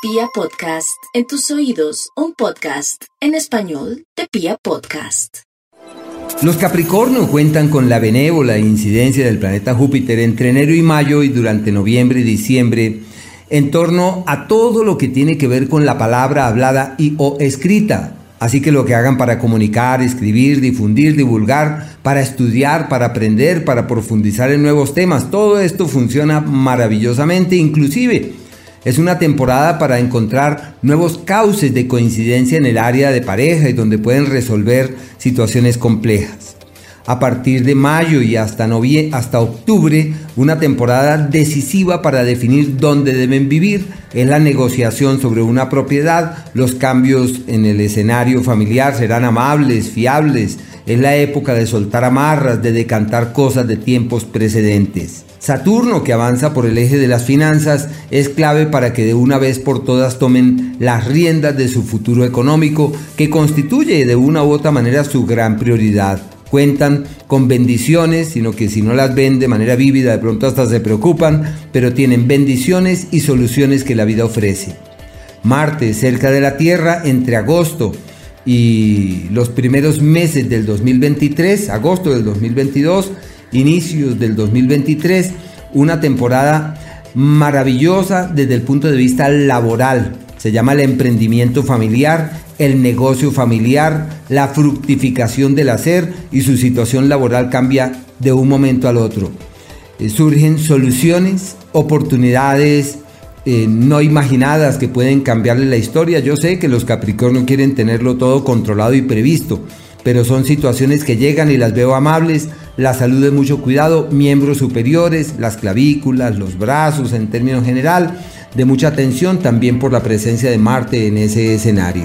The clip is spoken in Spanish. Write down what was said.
Pia Podcast, en tus oídos, un podcast en español de Pia Podcast. Los Capricornio cuentan con la benévola incidencia del planeta Júpiter entre enero y mayo y durante noviembre y diciembre en torno a todo lo que tiene que ver con la palabra hablada y o escrita. Así que lo que hagan para comunicar, escribir, difundir, divulgar, para estudiar, para aprender, para profundizar en nuevos temas, todo esto funciona maravillosamente, inclusive es una temporada para encontrar nuevos cauces de coincidencia en el área de pareja y donde pueden resolver situaciones complejas. A partir de mayo y hasta, hasta octubre, una temporada decisiva para definir dónde deben vivir es la negociación sobre una propiedad. Los cambios en el escenario familiar serán amables, fiables. Es la época de soltar amarras, de decantar cosas de tiempos precedentes. Saturno, que avanza por el eje de las finanzas, es clave para que de una vez por todas tomen las riendas de su futuro económico, que constituye de una u otra manera su gran prioridad. Cuentan con bendiciones, sino que si no las ven de manera vívida, de pronto hasta se preocupan, pero tienen bendiciones y soluciones que la vida ofrece. Marte, cerca de la Tierra, entre agosto y los primeros meses del 2023, agosto del 2022, inicios del 2023, una temporada maravillosa desde el punto de vista laboral. Se llama el emprendimiento familiar, el negocio familiar, la fructificación del hacer y su situación laboral cambia de un momento al otro. Eh, surgen soluciones, oportunidades eh, no imaginadas que pueden cambiarle la historia. Yo sé que los Capricornio quieren tenerlo todo controlado y previsto, pero son situaciones que llegan y las veo amables, la salud de mucho cuidado, miembros superiores, las clavículas, los brazos en términos general, de mucha atención también por la presencia de Marte en ese escenario.